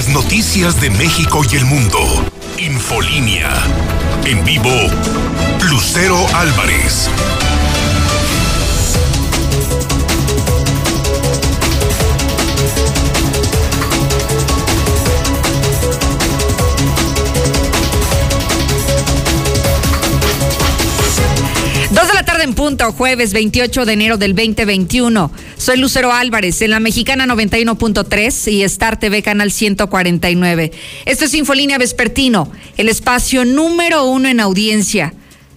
Las noticias de México y el mundo. Infolínea. En vivo, Lucero Álvarez. en punto, jueves 28 de enero del 2021. Soy Lucero Álvarez en la Mexicana 91.3 y Star TV Canal 149. Esto es Infolínea Vespertino, el espacio número uno en audiencia.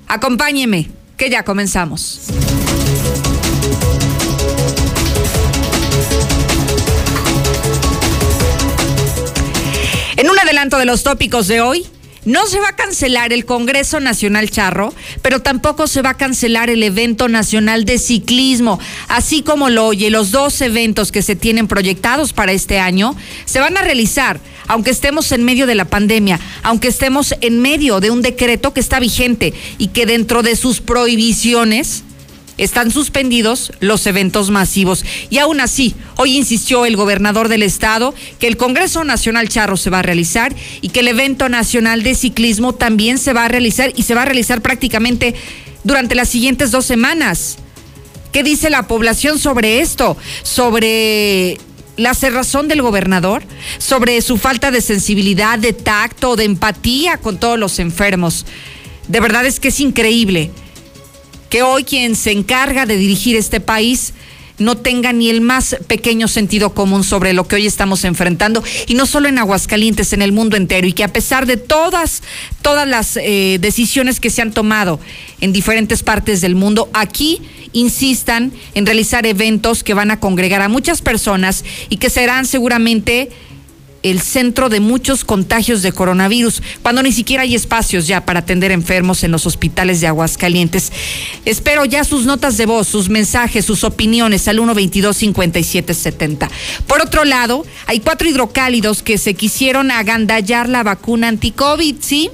Acompáñeme, que ya comenzamos. En un adelanto de los tópicos de hoy, no se va a cancelar el Congreso Nacional Charro, pero tampoco se va a cancelar el evento nacional de ciclismo, así como lo oye, los dos eventos que se tienen proyectados para este año se van a realizar, aunque estemos en medio de la pandemia, aunque estemos en medio de un decreto que está vigente y que dentro de sus prohibiciones están suspendidos los eventos masivos. Y aún así, hoy insistió el gobernador del estado que el Congreso Nacional Charro se va a realizar y que el evento nacional de ciclismo también se va a realizar y se va a realizar prácticamente durante las siguientes dos semanas. ¿Qué dice la población sobre esto? Sobre la cerrazón del gobernador, sobre su falta de sensibilidad, de tacto, de empatía con todos los enfermos. De verdad es que es increíble que hoy quien se encarga de dirigir este país no tenga ni el más pequeño sentido común sobre lo que hoy estamos enfrentando, y no solo en Aguascalientes, en el mundo entero, y que a pesar de todas, todas las eh, decisiones que se han tomado en diferentes partes del mundo, aquí insistan en realizar eventos que van a congregar a muchas personas y que serán seguramente el centro de muchos contagios de coronavirus, cuando ni siquiera hay espacios ya para atender enfermos en los hospitales de Aguascalientes. Espero ya sus notas de voz, sus mensajes, sus opiniones al 122-5770. Por otro lado, hay cuatro hidrocálidos que se quisieron agandallar la vacuna anti-COVID, ¿sí?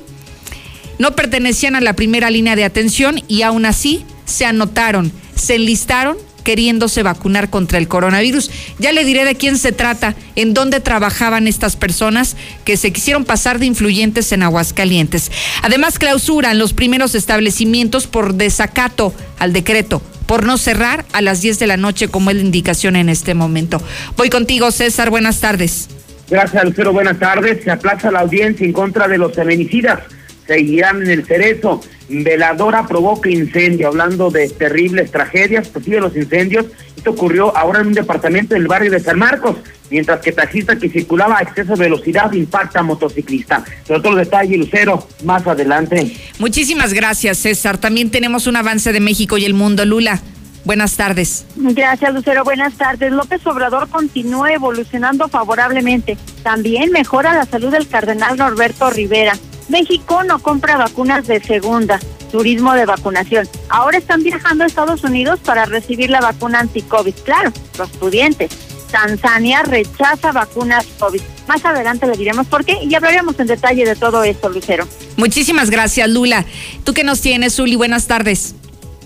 No pertenecían a la primera línea de atención y aún así se anotaron, se enlistaron queriéndose vacunar contra el coronavirus. Ya le diré de quién se trata, en dónde trabajaban estas personas que se quisieron pasar de influyentes en Aguascalientes. Además, clausuran los primeros establecimientos por desacato al decreto por no cerrar a las 10 de la noche, como es la indicación en este momento. Voy contigo, César. Buenas tardes. Gracias, Lucero. Buenas tardes. Se aplaza la audiencia en contra de los feminicidas. Seguirán en el cerezo. Veladora provoca incendio, hablando de terribles tragedias, pues sigue los incendios. Esto ocurrió ahora en un departamento del barrio de San Marcos, mientras que taxista que circulaba a exceso de velocidad impacta a motociclista. Pero todo el detalle, Lucero, más adelante. Muchísimas gracias, César. También tenemos un avance de México y el mundo. Lula. Buenas tardes. Gracias, Lucero. Buenas tardes. López Obrador continúa evolucionando favorablemente. También mejora la salud del cardenal Norberto Rivera. México no compra vacunas de segunda, turismo de vacunación. Ahora están viajando a Estados Unidos para recibir la vacuna anti-COVID. Claro, los pudientes. Tanzania rechaza vacunas COVID. Más adelante le diremos por qué y hablaremos en detalle de todo esto, Lucero. Muchísimas gracias, Lula. ¿Tú qué nos tienes, Zuli? Buenas tardes.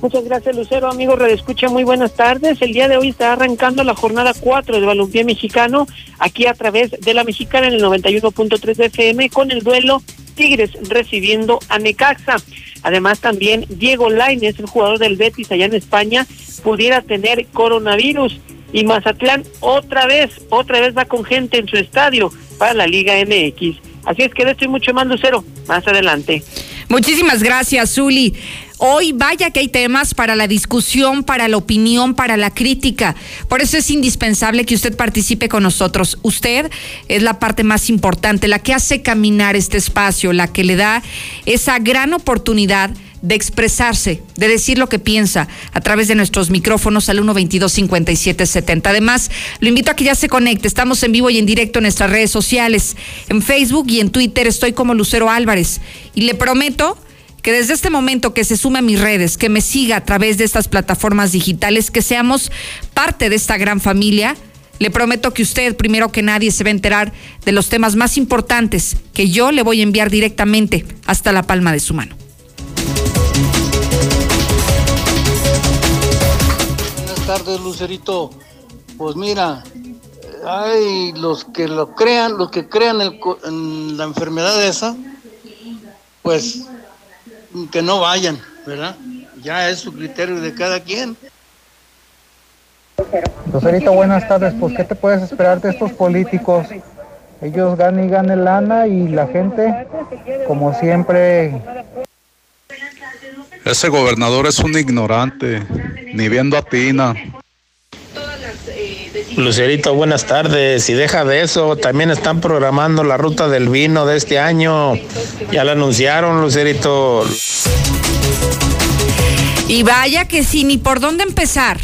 Muchas gracias, Lucero. Amigo Redescucha, muy buenas tardes. El día de hoy está arrancando la jornada 4 del balompié mexicano, aquí a través de la mexicana en el 91.3 de FM, con el duelo Tigres recibiendo a Necaxa. Además, también Diego Lainez, el jugador del Betis allá en España, pudiera tener coronavirus. Y Mazatlán otra vez, otra vez va con gente en su estadio para la Liga MX. Así es que de esto y mucho más, Lucero, más adelante. Muchísimas gracias, Zuli. Hoy vaya que hay temas para la discusión, para la opinión, para la crítica. Por eso es indispensable que usted participe con nosotros. Usted es la parte más importante, la que hace caminar este espacio, la que le da esa gran oportunidad de expresarse, de decir lo que piensa a través de nuestros micrófonos al 122-5770. Además, lo invito a que ya se conecte. Estamos en vivo y en directo en nuestras redes sociales. En Facebook y en Twitter estoy como Lucero Álvarez. Y le prometo que desde este momento que se sume a mis redes, que me siga a través de estas plataformas digitales, que seamos parte de esta gran familia. Le prometo que usted, primero que nadie, se va a enterar de los temas más importantes que yo le voy a enviar directamente hasta la palma de su mano. Buenas tardes, Lucerito. Pues mira, hay los que lo crean, los que crean en la enfermedad esa, pues que no vayan, ¿verdad? Ya es su criterio de cada quien. Lucerito, buenas tardes. Pues, ¿qué te puedes esperar de estos políticos? Ellos ganan y ganan lana y la gente, como siempre. Ese gobernador es un ignorante, ni viendo a Tina. Lucerito, buenas tardes. Y deja de eso, también están programando la ruta del vino de este año. Ya lo anunciaron, Lucerito. Y vaya que sí, ni por dónde empezar.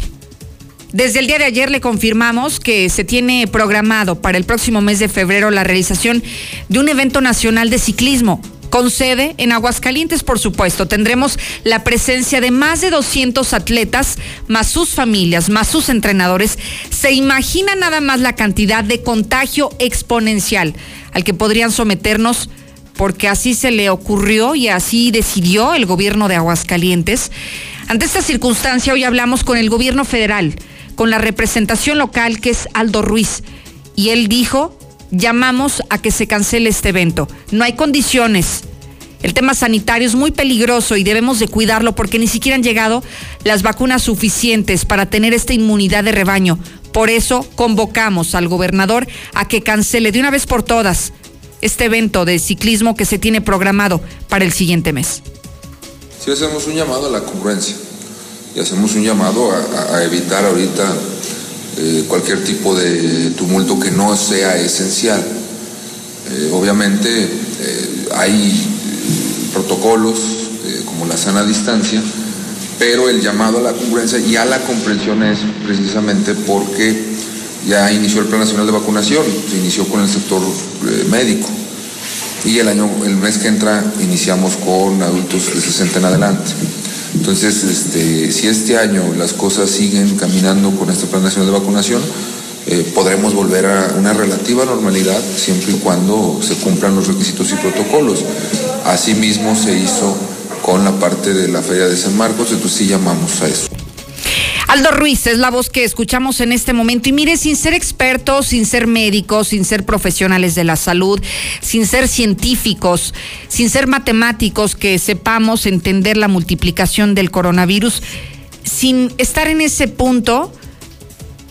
Desde el día de ayer le confirmamos que se tiene programado para el próximo mes de febrero la realización de un evento nacional de ciclismo con sede en Aguascalientes, por supuesto. Tendremos la presencia de más de 200 atletas, más sus familias, más sus entrenadores. Se imagina nada más la cantidad de contagio exponencial al que podrían someternos porque así se le ocurrió y así decidió el gobierno de Aguascalientes. Ante esta circunstancia, hoy hablamos con el gobierno federal con la representación local que es Aldo Ruiz. Y él dijo, llamamos a que se cancele este evento. No hay condiciones. El tema sanitario es muy peligroso y debemos de cuidarlo porque ni siquiera han llegado las vacunas suficientes para tener esta inmunidad de rebaño. Por eso convocamos al gobernador a que cancele de una vez por todas este evento de ciclismo que se tiene programado para el siguiente mes. Si hacemos un llamado a la congruencia y hacemos un llamado a, evitar ahorita eh, cualquier tipo de tumulto que no sea esencial. Eh, obviamente eh, hay protocolos como la sana distancia, pero el llamado a la congruencia y a la comprensión es precisamente porque ya inició el Plan Nacional de Vacunación, se inició con el sector médico y el año, el mes que entra iniciamos con adultos de 60 en adelante. Entonces, este, si este año las cosas siguen caminando con este Plan Nacional de Vacunación, eh, podremos volver a una relativa normalidad siempre y cuando se cumplan los requisitos y protocolos. Asimismo se hizo con la parte de la Feria de San Marcos, entonces sí llamamos a eso. Aldo Ruiz es la voz que escuchamos en este momento. Y mire, sin ser expertos, sin ser médicos, sin ser profesionales de la salud, sin ser científicos, sin ser matemáticos que sepamos entender la multiplicación del coronavirus, sin estar en ese punto,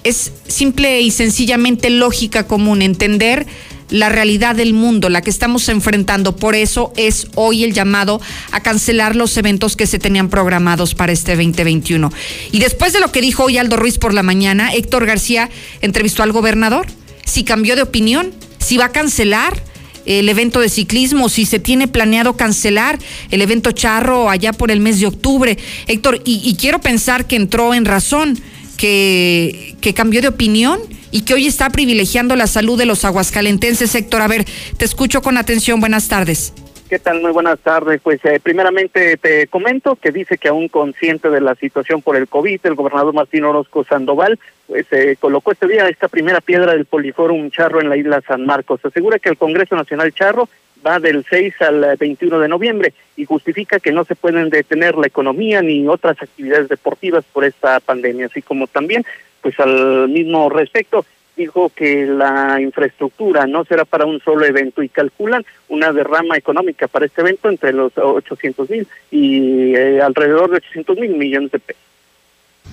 es simple y sencillamente lógica común entender la realidad del mundo, la que estamos enfrentando. Por eso es hoy el llamado a cancelar los eventos que se tenían programados para este 2021. Y después de lo que dijo hoy Aldo Ruiz por la mañana, Héctor García entrevistó al gobernador. Si cambió de opinión, si va a cancelar el evento de ciclismo, si se tiene planeado cancelar el evento charro allá por el mes de octubre. Héctor, y, quiero pensar que entró en razón, que, que cambió de opinión y que hoy está privilegiando la salud de los aguascalentenses. Héctor, a ver, te escucho con atención. Buenas tardes. ¿Qué tal? Muy buenas tardes. Pues eh, primeramente te comento que dice que aún consciente de la situación por el COVID, el gobernador Martín Orozco Sandoval pues eh, colocó este día esta primera piedra del Poliforum Charro en la isla San Marcos. Asegura que el Congreso Nacional Charro va del 6 al 21 de noviembre y justifica que no se pueden detener la economía ni otras actividades deportivas por esta pandemia, así como también pues al mismo respecto dijo que la infraestructura no será para un solo evento y calculan una derrama económica para este evento entre los 800 mil y eh, alrededor de 800 mil millones de pesos.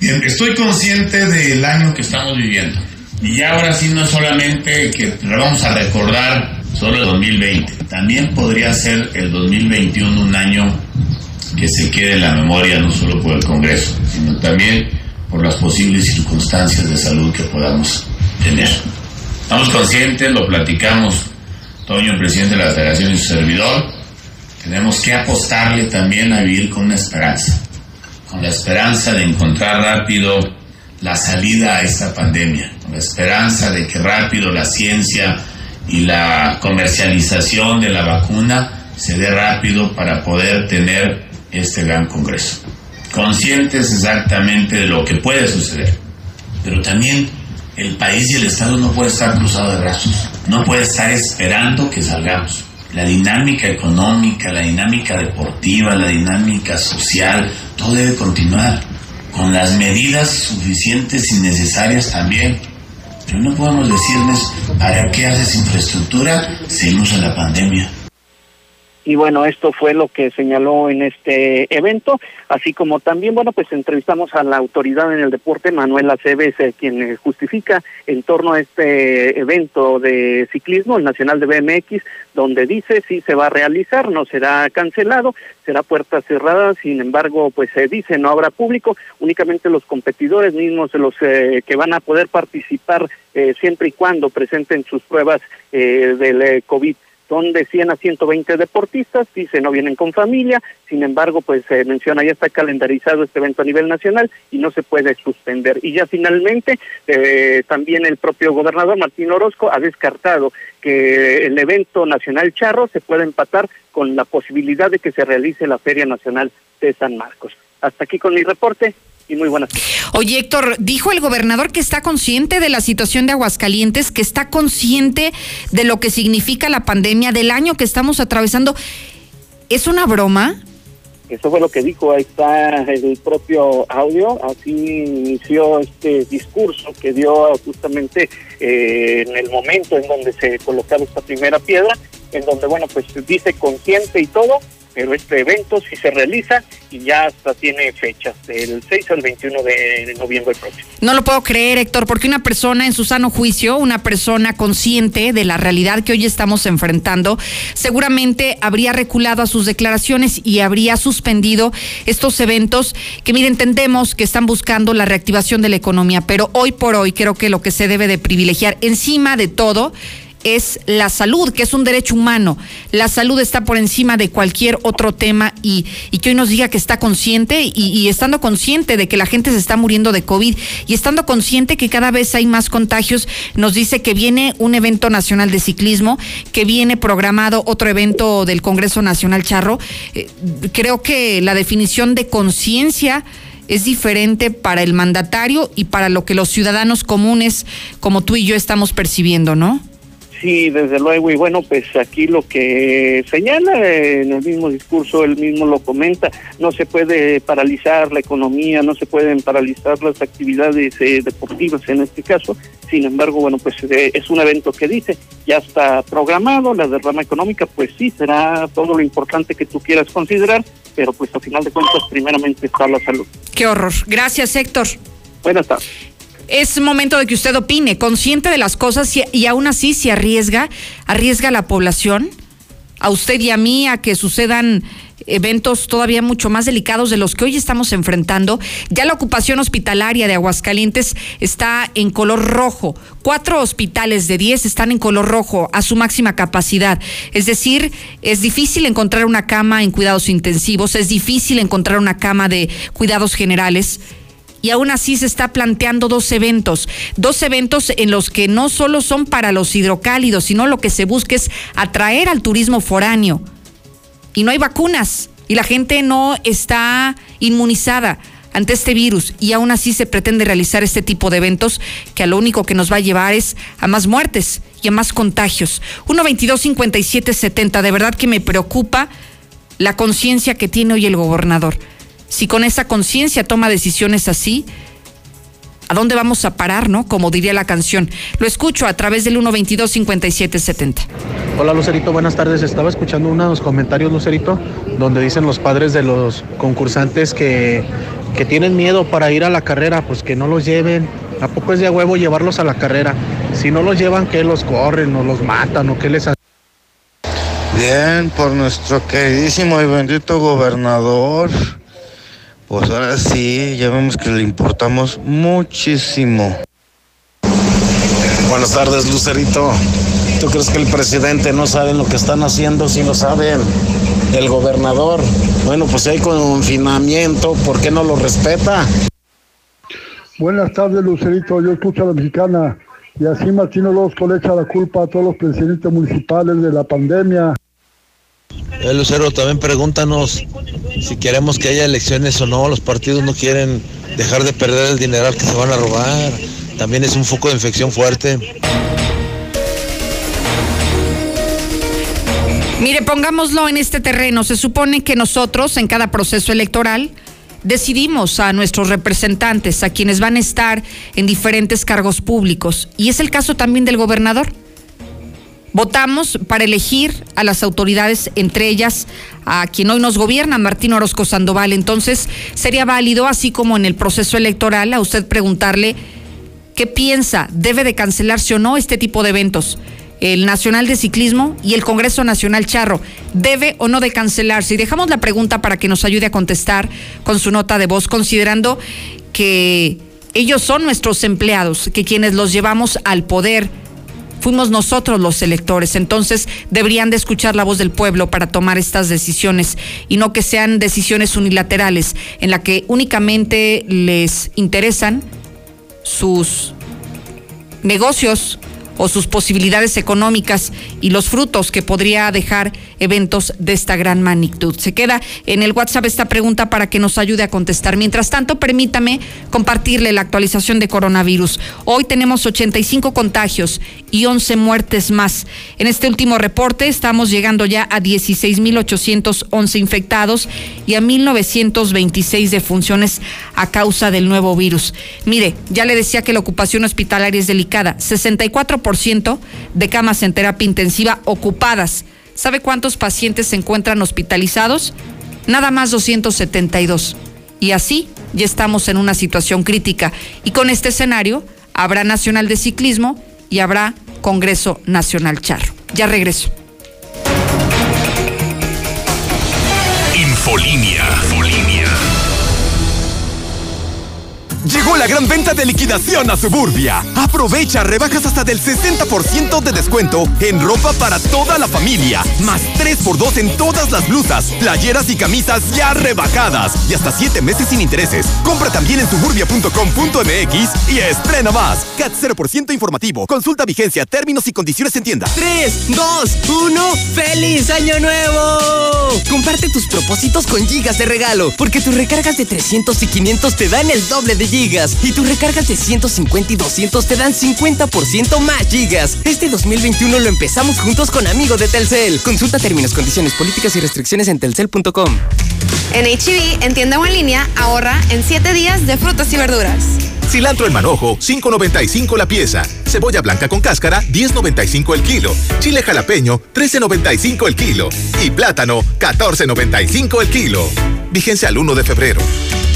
Bien, estoy consciente del año que estamos viviendo. Y ya ahora sí no es solamente que vamos a recordar solo el 2020, también podría ser el 2021 un año que se quede en la memoria no solo por el Congreso, sino también por las posibles circunstancias de salud que podamos tener. Estamos conscientes, lo platicamos Toño, el presidente de la Federación y su servidor, tenemos que apostarle también a vivir con una esperanza, con la esperanza de encontrar rápido la salida a esta pandemia, con la esperanza de que rápido la ciencia y la comercialización de la vacuna se dé rápido para poder tener este gran congreso conscientes exactamente de lo que puede suceder, pero también el país y el Estado no puede estar cruzado de brazos, no puede estar esperando que salgamos. La dinámica económica, la dinámica deportiva, la dinámica social, todo debe continuar, con las medidas suficientes y necesarias también. Pero no podemos decirles, ¿para qué haces infraestructura? Seguimos en la pandemia. Y bueno, esto fue lo que señaló en este evento, así como también, bueno, pues entrevistamos a la autoridad en el deporte, Manuel Aceves, eh, quien eh, justifica en torno a este evento de ciclismo, el Nacional de BMX, donde dice si se va a realizar, no será cancelado, será puerta cerrada, sin embargo, pues se dice no habrá público, únicamente los competidores mismos, los eh, que van a poder participar siempre y cuando presenten sus pruebas del COVID son de 100 a 120 deportistas, dice no vienen con familia, sin embargo, pues se menciona ya está calendarizado este evento a nivel nacional y no se puede suspender. Y ya finalmente, eh, también el propio gobernador Martín Orozco ha descartado que el evento nacional charro se pueda empatar con la posibilidad de que se realice la Feria Nacional de San Marcos. Hasta aquí con mi reporte y muy buenas Oye, Héctor, dijo el gobernador que está consciente de la situación de Aguascalientes, que está consciente de lo que significa la pandemia, del año que estamos atravesando. ¿Es una broma? Eso fue lo que dijo, ahí está el propio audio, así inició este discurso que dio justamente eh, en el momento en donde se colocaba esta primera piedra, en donde, bueno, pues dice consciente y todo, pero este evento sí se realiza y ya hasta tiene fechas, del 6 al 21 de noviembre próximo. No lo puedo creer, Héctor, porque una persona en su sano juicio, una persona consciente de la realidad que hoy estamos enfrentando, seguramente habría reculado a sus declaraciones y habría suspendido estos eventos que, mire, entendemos que están buscando la reactivación de la economía, pero hoy por hoy creo que lo que se debe de privilegiar encima de todo es la salud, que es un derecho humano. La salud está por encima de cualquier otro tema y, que hoy nos diga que está consciente y, y, estando consciente de que la gente se está muriendo de COVID y estando consciente que cada vez hay más contagios, nos dice que viene un evento nacional de ciclismo, que viene programado otro evento del Congreso Nacional Charro. Eh, creo que la definición de conciencia es diferente para el mandatario y para lo que los ciudadanos comunes como tú y yo estamos percibiendo, ¿no? Sí, desde luego, y bueno, pues aquí lo que señala en el mismo discurso, él mismo lo comenta, no se puede paralizar la economía, no se pueden paralizar las actividades eh, deportivas en este caso, sin embargo, bueno, pues eh, es un evento que dice, ya está programado, la derrama económica, pues sí, será todo lo importante que tú quieras considerar, pero pues al final de cuentas, primeramente está la salud. Qué horror. Gracias, Héctor. Buenas tardes es momento de que usted opine, consciente de las cosas y, aún así se arriesga, arriesga a la población, a usted y a mí, a que sucedan eventos todavía mucho más delicados de los que hoy estamos enfrentando. Ya la ocupación hospitalaria de Aguascalientes está en color rojo. Cuatro hospitales de diez están en color rojo a su máxima capacidad. Es decir, es difícil encontrar una cama en cuidados intensivos, es difícil encontrar una cama de cuidados generales y aún así se está planteando dos eventos, dos eventos en los que no solo son para los hidrocálidos, sino lo que se busca es atraer al turismo foráneo. Y no hay vacunas y la gente no está inmunizada ante este virus y aún así se pretende realizar este tipo de eventos que a lo único que nos va a llevar es a más muertes y a más contagios. 122 57 70, de verdad que me preocupa la conciencia que tiene hoy el gobernador si con esa conciencia toma decisiones así, ¿a dónde vamos a parar, no? Como diría la canción. Lo escucho a través del 122-5770. Hola Lucerito, buenas tardes. Estaba escuchando unos comentarios, Lucerito, donde dicen los padres de los concursantes que, que tienen miedo para ir a la carrera, pues que no los lleven. ¿A poco es de huevo llevarlos a la carrera? Si no los llevan, ¿qué los corren o los matan o qué les hacen? Bien, por nuestro queridísimo y bendito gobernador. Pues ahora sí, ya vemos que le importamos muchísimo. Buenas tardes, Lucerito. ¿Tú crees que el presidente no sabe lo que están haciendo? Si lo saben. El gobernador. Bueno, pues si hay confinamiento, ¿por qué no lo respeta? Buenas tardes, Lucerito. Yo escucho a la mexicana. Y así Martino Losco le echa la culpa a todos los presidentes municipales de la pandemia. Eh, Lucero, también pregúntanos si queremos que haya elecciones o no. Los partidos no quieren dejar de perder el dineral que se van a robar. También es un foco de infección fuerte. Mire, pongámoslo en este terreno. Se supone que nosotros, en cada proceso electoral, decidimos a nuestros representantes, a quienes van a estar en diferentes cargos públicos. Y es el caso también del gobernador. Votamos para elegir a las autoridades, entre ellas a quien hoy nos gobierna, Martín Orozco Sandoval. Entonces, sería válido, así como en el proceso electoral, a usted preguntarle qué piensa, debe de cancelarse o no este tipo de eventos. El Nacional de Ciclismo y el Congreso Nacional Charro, ¿debe o no de cancelarse? Y dejamos la pregunta para que nos ayude a contestar con su nota de voz, considerando que ellos son nuestros empleados, que quienes los llevamos al poder fuimos nosotros los electores, entonces deberían de escuchar la voz del pueblo para tomar estas decisiones y no que sean decisiones unilaterales en la que únicamente les interesan sus negocios o sus posibilidades económicas y los frutos que podría dejar eventos de esta gran magnitud. Se queda en el WhatsApp esta pregunta para que nos ayude a contestar. Mientras tanto, permítame compartirle la actualización de coronavirus. Hoy tenemos 85 contagios y 11 muertes más. En este último reporte estamos llegando ya a 16.811 infectados y a 1.926 defunciones a causa del nuevo virus. Mire, ya le decía que la ocupación hospitalaria es delicada. 64% de camas en terapia intensiva ocupadas. ¿Sabe cuántos pacientes se encuentran hospitalizados? Nada más 272. Y así ya estamos en una situación crítica. Y con este escenario habrá Nacional de Ciclismo y habrá Congreso Nacional Charro. Ya regreso. Infolinia. Infolinia. Llegó la gran venta de liquidación a Suburbia. Aprovecha rebajas hasta del 60% de descuento en ropa para toda la familia, más 3x2 en todas las blusas, playeras y camisas ya rebajadas y hasta 7 meses sin intereses. Compra también en suburbia.com.mx y estrena más. CAT 0% informativo. Consulta vigencia, términos y condiciones en tienda. 3, 2, 1, ¡Feliz Año Nuevo! Comparte tus propósitos con gigas de regalo, porque tus recargas de 300 y 500 te dan el doble de gigas y tus recargas de 150 y 200 te dan 50% más gigas. Este 2021 lo empezamos juntos con Amigo de Telcel. Consulta términos, condiciones, políticas y restricciones en telcel.com. En HB, en tienda o en línea, ahorra en 7 días de frutas y verduras. Cilantro en manojo, 5.95 la pieza. Cebolla blanca con cáscara, 10.95 el kilo. Chile jalapeño, 13.95 el kilo. Y plátano, 14.95 el kilo. Vigencia al 1 de febrero.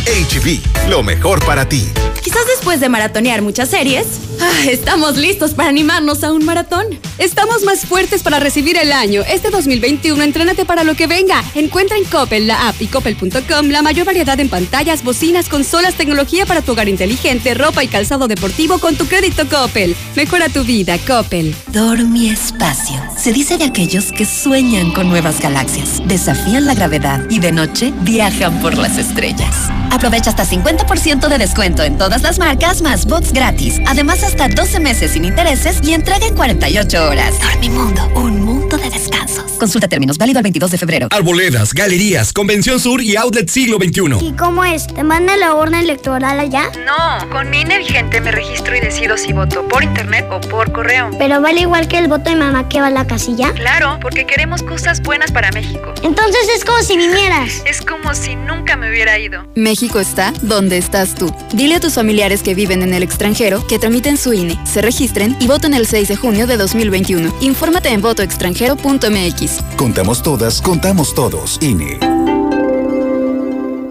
HB, lo mejor para ti. Quizás después de maratonear muchas series, ah, estamos listos para animarnos a un maratón. Estamos más fuertes para recibir el año. Este 2021, entrénate para lo que venga. Encuentra en Coppel, la app y coppel.com la mayor variedad en pantallas, bocinas, consolas, tecnología para tu hogar inteligente, ropa y calzado deportivo con tu crédito Coppel. Mejora tu vida, Coppel. Dormi Espacio. Se dice de aquellos que sueñan con nuevas galaxias, desafían la gravedad y de noche viajan por las estrellas. Aprovecha hasta 50% de descuento en todas las marcas más bots gratis. Además, hasta 12 meses sin intereses y entrega en 48 horas. Dormimundo, un mundo de descansos. Consulta términos, válido el 22 de febrero. Arboledas, galerías, Convención Sur y Outlet Siglo XXI. ¿Y cómo es? ¿Te manda la urna electoral allá? No, con mi INE vigente me registro y decido si voto por internet o por correo. ¿Pero vale igual que el voto de mamá que va a la casilla? Claro, porque queremos cosas buenas para México. Entonces es como si vinieras. Es como si nunca me hubiera ido. México está donde estás tú. Dile a tus familiares que viven en el extranjero que tramiten su INE, se registren y voten el 6 de junio de 2021. Infórmate en votoextranjero.mx. Contamos todas, contamos todos. INE.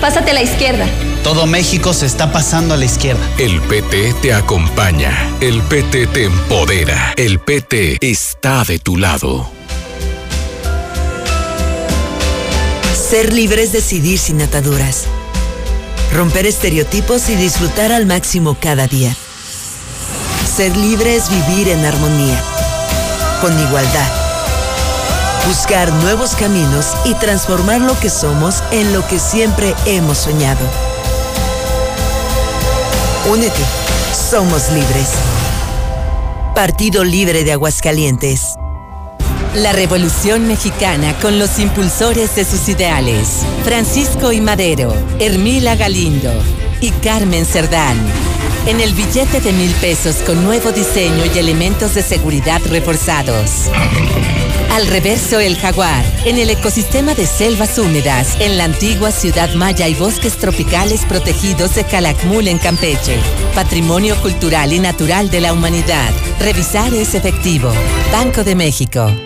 Pásate a la izquierda. Todo México se está pasando a la izquierda. El PT te acompaña. El PT te empodera. El PT está de tu lado. Ser libre es decidir sin ataduras. Romper estereotipos y disfrutar al máximo cada día. Ser libre es vivir en armonía, con igualdad. Buscar nuevos caminos y transformar lo que somos en lo que siempre hemos soñado. Únete, somos libres. Partido Libre de Aguascalientes. La Revolución Mexicana con los impulsores de sus ideales. Francisco y Madero, Hermila Galindo y Carmen Cerdán. En el billete de mil pesos con nuevo diseño y elementos de seguridad reforzados. Al reverso el jaguar, en el ecosistema de selvas húmedas, en la antigua ciudad maya y bosques tropicales protegidos de Calakmul en Campeche. Patrimonio cultural y natural de la humanidad. Revisar es efectivo. Banco de México.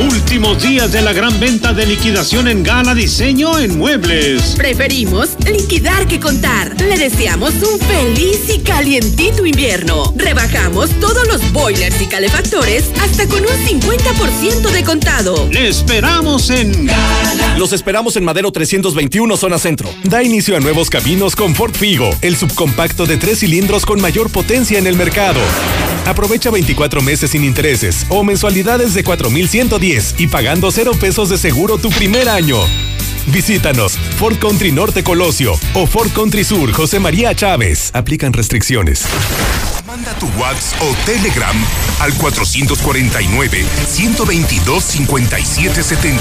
Últimos días de la gran venta de liquidación en Gala Diseño en Muebles. Preferimos liquidar que contar. Le deseamos un feliz y calientito invierno. Rebajamos todos los boilers y calefactores hasta con un 50% de contado. Le esperamos en Gala. Los esperamos en Madero 321, zona centro. Da inicio a nuevos caminos con Ford Figo, el subcompacto de tres cilindros con mayor potencia en el mercado. Aprovecha 24 meses sin intereses o mensualidades de 4,110 y pagando cero pesos de seguro tu primer año. Visítanos, Ford Country Norte Colosio o Ford Country Sur José María Chávez. Aplican restricciones. Manda tu WhatsApp o Telegram al 449-122-5770.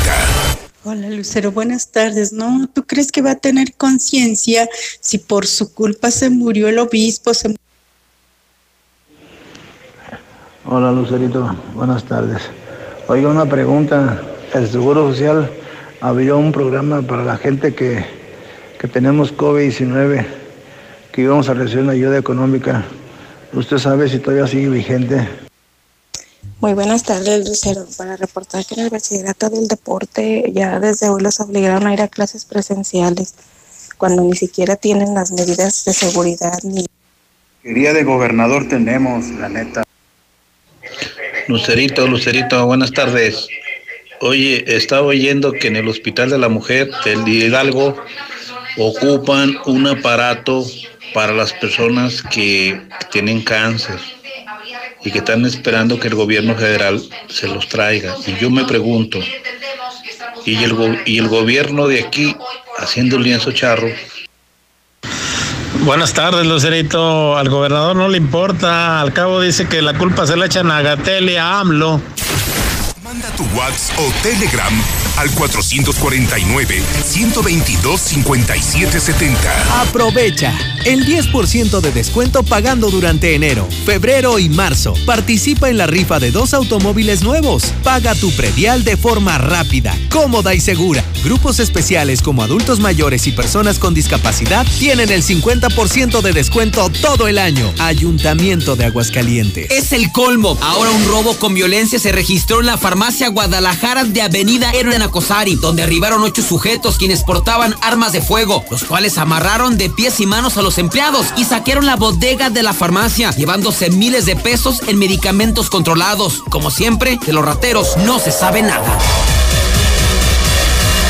Hola Lucero, buenas tardes. ¿No? ¿Tú crees que va a tener conciencia si por su culpa se murió el obispo? Se... Hola Lucerito, buenas tardes. Oiga, una pregunta. El Seguro Social abrió un programa para la gente que, que tenemos COVID-19, que íbamos a recibir una ayuda económica. ¿Usted sabe si todavía sigue vigente? Muy buenas tardes, Lucero. Para reportar que en el bachillerato del deporte ya desde hoy los obligaron a ir a clases presenciales, cuando ni siquiera tienen las medidas de seguridad ni... Quería de gobernador tenemos, la neta. Lucerito, Lucerito, buenas tardes. Oye, estaba oyendo que en el Hospital de la Mujer del Hidalgo ocupan un aparato para las personas que tienen cáncer y que están esperando que el gobierno federal se los traiga. Y yo me pregunto, ¿y el, y el gobierno de aquí haciendo lienzo charro? Buenas tardes, Lucerito. Al gobernador no le importa. Al cabo dice que la culpa se la echan a Gatel y a AMLO. Manda tu WhatsApp o Telegram al 449-122-5770. Aprovecha el 10% de descuento pagando durante enero, febrero y marzo. Participa en la rifa de dos automóviles nuevos. Paga tu predial de forma rápida, cómoda y segura. Grupos especiales como adultos mayores y personas con discapacidad tienen el 50% de descuento todo el año. Ayuntamiento de Aguascalientes. Es el colmo. Ahora un robo con violencia se registró en la farmacia Guadalajara de Avenida Héroe Nacosari, donde arribaron ocho sujetos quienes portaban armas de fuego, los cuales amarraron de pies y manos a los empleados y saquearon la bodega de la farmacia, llevándose miles de pesos en medicamentos controlados. Como siempre, de los rateros no se sabe nada.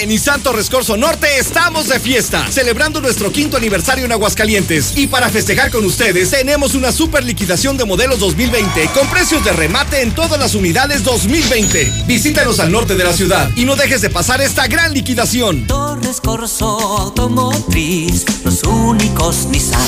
En Nissan Torres Corso Norte estamos de fiesta, celebrando nuestro quinto aniversario en Aguascalientes. Y para festejar con ustedes, tenemos una super liquidación de modelos 2020 con precios de remate en todas las unidades 2020. Visítanos al norte de la ciudad y no dejes de pasar esta gran liquidación. Torres Corso Automotriz, los únicos Nissan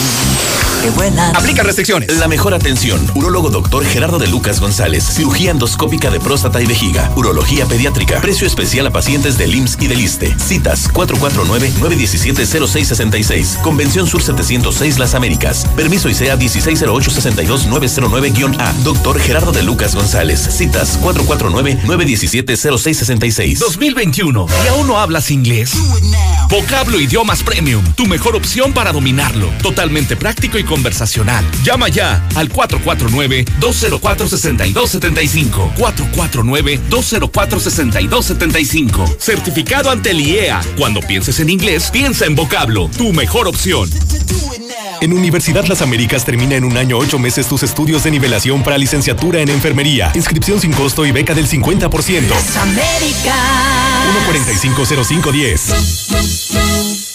que vuelan. Aplica restricciones. La mejor atención. Urólogo doctor Gerardo de Lucas González. Cirugía endoscópica de próstata y vejiga. Urología pediátrica. Precio especial a pacientes del IMSS y del Citas 449-917-0666. Convención Sur 706 Las Américas. Permiso ICEA 160862909-A. Doctor Gerardo de Lucas González. Citas 449-917-0666. 2021 y aún no hablas inglés. Vocablo Idiomas Premium, tu mejor opción para dominarlo. Totalmente práctico y conversacional. Llama ya al 449-204-6275. 449-204-6275. Certificado ante el IEA. Cuando pienses en inglés, piensa en vocablo, tu mejor opción. En Universidad Las Américas termina en un año ocho meses tus estudios de nivelación para licenciatura en enfermería. Inscripción sin costo y beca del 50%. Las Américas. 1450510.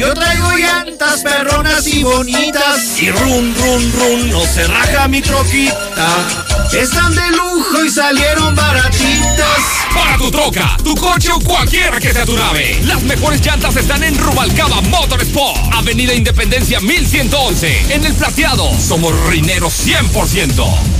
Yo traigo llantas perronas y bonitas. Y run, run, run, no se raja mi troquita. Están de lujo y salieron baratitas. Para tu troca, tu coche o cualquiera que sea tu nave. Las mejores llantas están en Rubalcaba Motorsport. Avenida Independencia 1111. En el plateado. Somos rineros 100%.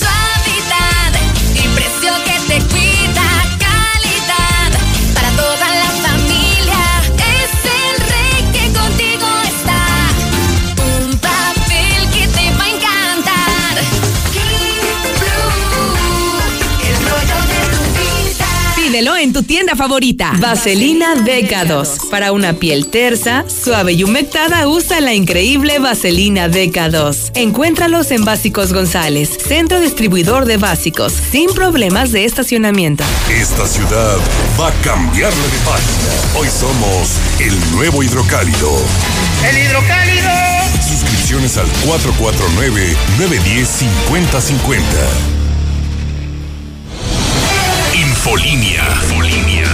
Suavidad y precio que te cuida. Pídelo en tu tienda favorita. Vaselina DK2. Para una piel tersa, suave y humectada, usa la increíble Vaselina DK2. Encuéntralos en Básicos González, centro distribuidor de básicos, sin problemas de estacionamiento. Esta ciudad va a cambiarle de página. Hoy somos el nuevo hidrocálido. ¡El hidrocálido! Suscripciones al 449-910-5050. Infolínea. Infolínea.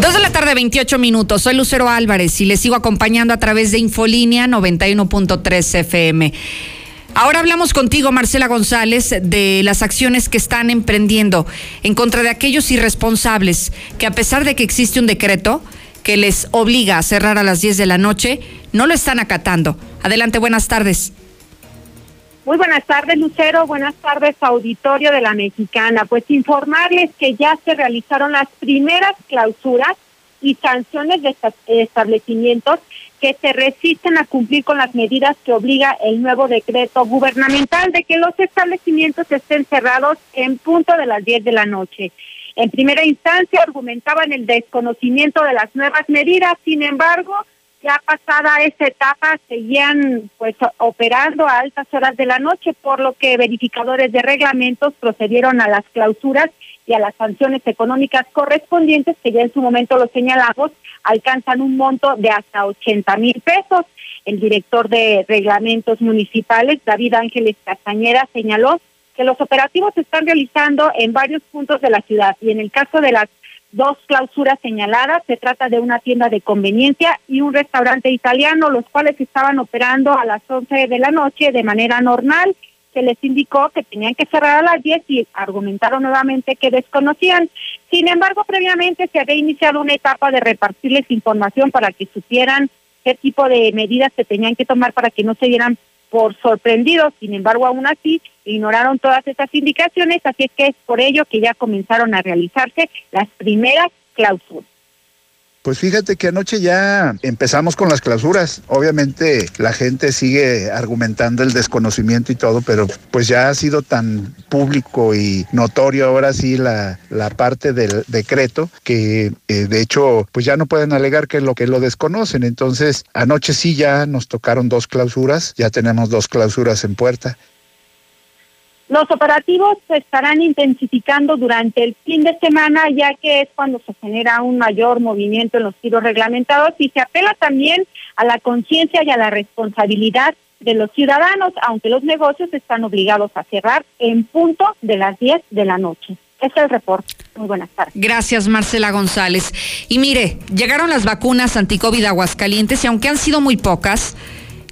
Dos de la tarde, 28 minutos. Soy Lucero Álvarez y les sigo acompañando a través de Infolínea 91.3 FM. Ahora hablamos contigo, Marcela González, de las acciones que están emprendiendo en contra de aquellos irresponsables que a pesar de que existe un decreto que les obliga a cerrar a las 10 de la noche, no lo están acatando. Adelante, buenas tardes. Muy buenas tardes, Lucero. Buenas tardes, auditorio de la Mexicana. Pues informarles que ya se realizaron las primeras clausuras y sanciones de esta- establecimientos que se resisten a cumplir con las medidas que obliga el nuevo decreto gubernamental de que los establecimientos estén cerrados en punto de las 10 de la noche. En primera instancia argumentaban el desconocimiento de las nuevas medidas, sin embargo, ya pasada esa etapa seguían pues operando a altas horas de la noche, por lo que verificadores de reglamentos procedieron a las clausuras y a las sanciones económicas correspondientes, que ya en su momento lo señalamos, alcanzan un monto de hasta 80 mil pesos. El director de reglamentos municipales, David Ángeles Castañera, señaló que los operativos se están realizando en varios puntos de la ciudad y en el caso de las dos clausuras señaladas. Se trata de una tienda de conveniencia y un restaurante italiano, los cuales estaban operando a las 11 de la noche de manera normal. Se les indicó que tenían que cerrar a las 10 y argumentaron nuevamente que desconocían. Sin embargo, previamente se había iniciado una etapa de repartirles información para que supieran qué tipo de medidas se tenían que tomar para que no se vieran por sorprendidos. Sin embargo, aún así, ignoraron todas estas indicaciones, así es que es por ello que ya comenzaron a realizarse las primeras clausuras. Pues fíjate que anoche ya empezamos con las clausuras. Obviamente la gente sigue argumentando el desconocimiento y todo, pero pues ya ha sido tan público y notorio ahora sí la, la parte del decreto que eh, de hecho pues ya no pueden alegar que lo que lo desconocen. Entonces anoche sí ya nos tocaron dos clausuras, ya tenemos dos clausuras en puerta los operativos se estarán intensificando durante el fin de semana, ya que es cuando se genera un mayor movimiento en los tiros reglamentados y se apela también a la conciencia y a la responsabilidad de los ciudadanos, aunque los negocios están obligados a cerrar en punto de las 10 de la noche. Este es el reporte. Muy buenas tardes. Gracias, Marcela González. Y mire, llegaron las vacunas anticovid Aguascalientes y aunque han sido muy pocas,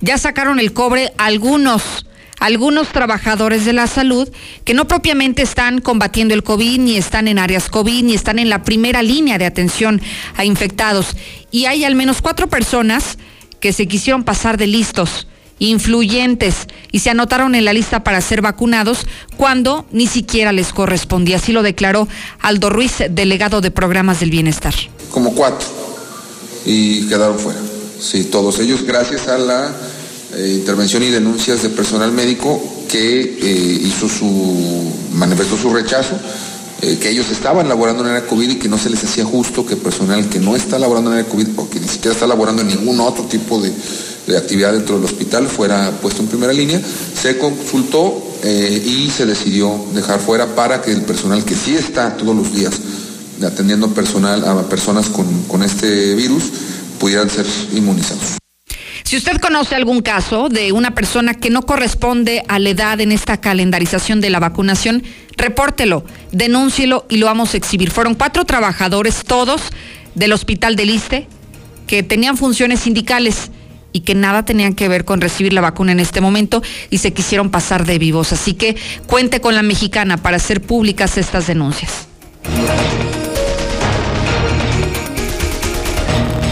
ya sacaron el cobre algunos algunos trabajadores de la salud que no propiamente están combatiendo el COVID, ni están en áreas COVID, ni están en la primera línea de atención a infectados. Y hay al menos cuatro personas que se quisieron pasar de listos influyentes y se anotaron en la lista para ser vacunados cuando ni siquiera les correspondía. Así lo declaró Aldo Ruiz, delegado de programas del bienestar. Como cuatro y quedaron fuera. Sí, todos ellos gracias a la eh, intervención y denuncias de personal médico que eh, hizo su, manifestó su rechazo, eh, que ellos estaban laborando en área COVID y que no se les hacía justo que personal que no está laborando en área COVID o que ni siquiera está laborando en ningún otro tipo de, de actividad dentro del hospital fuera puesto en primera línea, se consultó y se decidió dejar fuera para que el personal que sí está todos los días atendiendo personal a personas con, con este virus pudieran ser inmunizados. Si usted conoce algún caso de una persona que no corresponde a la edad en esta calendarización de la vacunación, repórtelo, denúncielo y lo vamos a exhibir. Fueron cuatro trabajadores, todos del Hospital del Iste, que tenían funciones sindicales y que nada tenían que ver con recibir la vacuna en este momento y se quisieron pasar de vivos. Así que cuente con la mexicana para hacer públicas estas denuncias.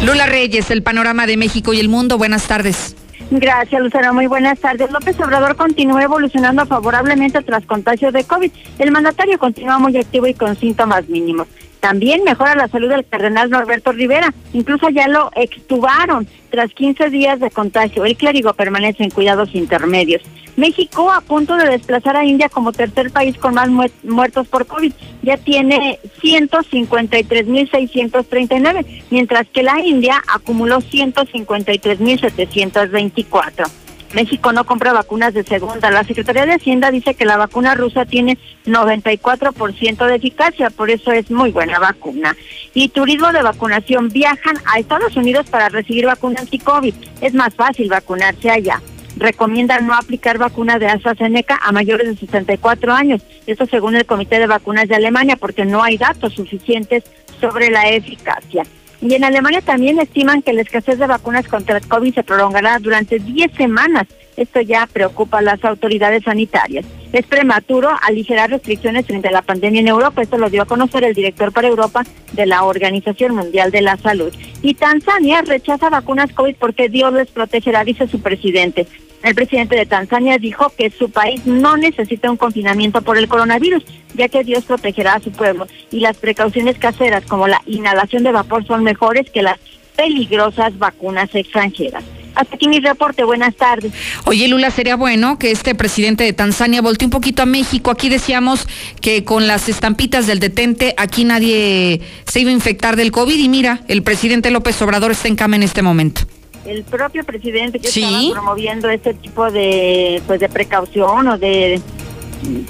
Lula Reyes, el panorama de México y el mundo. Buenas tardes. Gracias, Lucero. Muy buenas tardes. López Obrador continúa evolucionando favorablemente tras contagio de COVID. El mandatario continúa muy activo y con síntomas mínimos. También mejora la salud del cardenal Norberto Rivera. Incluso ya lo extubaron tras 15 días de contagio. El clérigo permanece en cuidados intermedios. México a punto de desplazar a India como tercer país con más muertos por COVID. Ya tiene 153.639, mientras que la India acumuló 153.724. México no compra vacunas de segunda. La Secretaría de Hacienda dice que la vacuna rusa tiene 94% de eficacia, por eso es muy buena vacuna. Y turismo de vacunación viajan a Estados Unidos para recibir vacuna anti-COVID. Es más fácil vacunarse allá. Recomiendan no aplicar vacuna de AstraZeneca a mayores de 64 años. Esto según el Comité de Vacunas de Alemania, porque no hay datos suficientes sobre la eficacia. Y en Alemania también estiman que la escasez de vacunas contra el COVID se prolongará durante 10 semanas. Esto ya preocupa a las autoridades sanitarias. Es prematuro aligerar restricciones frente a la pandemia en Europa. Esto lo dio a conocer el director para Europa de la Organización Mundial de la Salud. Y Tanzania rechaza vacunas COVID porque Dios les protegerá, dice su presidente. El presidente de Tanzania dijo que su país no necesita un confinamiento por el coronavirus, ya que Dios protegerá a su pueblo y las precauciones caseras como la inhalación de vapor son mejores que las peligrosas vacunas extranjeras. Hasta aquí mi reporte. Buenas tardes. Oye, Lula, sería bueno que este presidente de Tanzania voltee un poquito a México. Aquí decíamos que con las estampitas del detente aquí nadie se iba a infectar del COVID y mira, el presidente López Obrador está en cama en este momento el propio presidente que estaba promoviendo este tipo de pues de precaución o de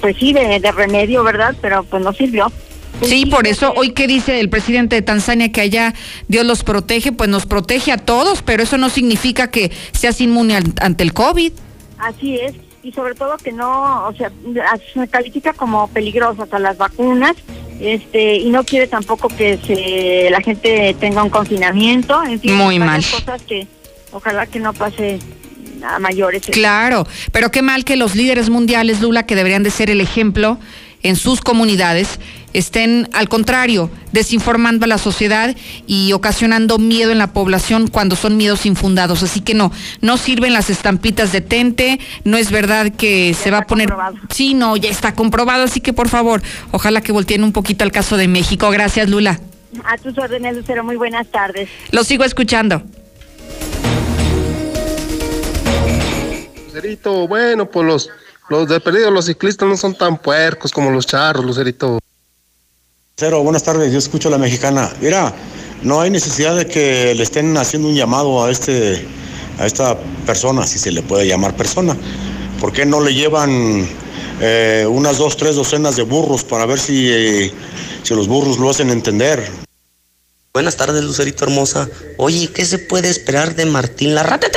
pues sí de, remedio verdad pero pues no sirvió. Sí, por eso hoy que dice el presidente de Tanzania que allá Dios los protege, pues nos protege a todos, pero eso no significa que seas inmune ante el COVID. Así es, y sobre todo que no, o sea, se califica como peligrosas a las vacunas este y no quiere tampoco que se la gente tenga un confinamiento, en fin, Muy mal. cosas que ojalá que no pase a mayores. Claro, pero qué mal que los líderes mundiales, Lula, que deberían de ser el ejemplo en sus comunidades, estén al contrario, desinformando a la sociedad y ocasionando miedo en la población cuando son miedos infundados. Así que no, no sirven las estampitas de tente, no es verdad que se va a poner... Sí, no, ya está comprobado, así que por favor, ojalá que volteen un poquito al caso de México. Gracias, Lula. A tus órdenes, Lucero, muy buenas tardes. Lo sigo escuchando. Lucerito, bueno, pues los, los de perdido, los ciclistas no son tan puercos como los charros, Lucerito. Cero, buenas tardes, yo escucho a la mexicana. Mira, no hay necesidad de que le estén haciendo un llamado a este a esta persona, si se le puede llamar persona. ¿Por qué no le llevan eh, unas dos, tres docenas de burros para ver si, eh, si los burros lo hacen entender? Buenas tardes, Lucerito hermosa. Oye, ¿qué se puede esperar de Martín la rata?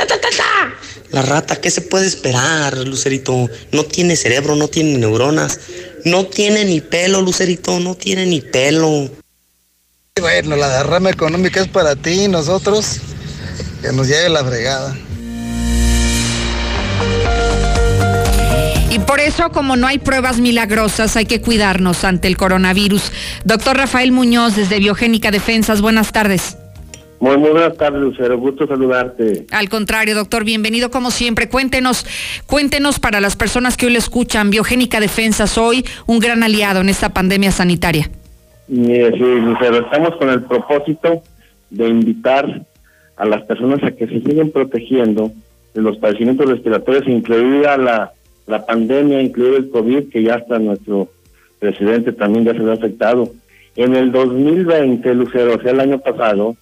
La rata, ¿qué se puede esperar, Lucerito? No tiene cerebro, no tiene neuronas, no tiene ni pelo, Lucerito, no tiene ni pelo. Bueno, la derrama económica es para ti y nosotros que nos lleve la fregada. Y por eso, como no hay pruebas milagrosas, hay que cuidarnos ante el coronavirus. Doctor Rafael Muñoz, desde Biogénica Defensas, buenas tardes. Muy, muy buenas tardes, Lucero. Gusto saludarte. Al contrario, doctor, bienvenido como siempre. Cuéntenos, cuéntenos para las personas que hoy le escuchan, Biogénica Defensas hoy, un gran aliado en esta pandemia sanitaria. Sí, Lucero, estamos con el propósito de invitar a las personas a que se siguen protegiendo de los padecimientos respiratorios, incluida la, la pandemia, incluido el COVID, que ya hasta nuestro presidente también ya se ve afectado. En el 2020, Lucero, o sea, el año pasado,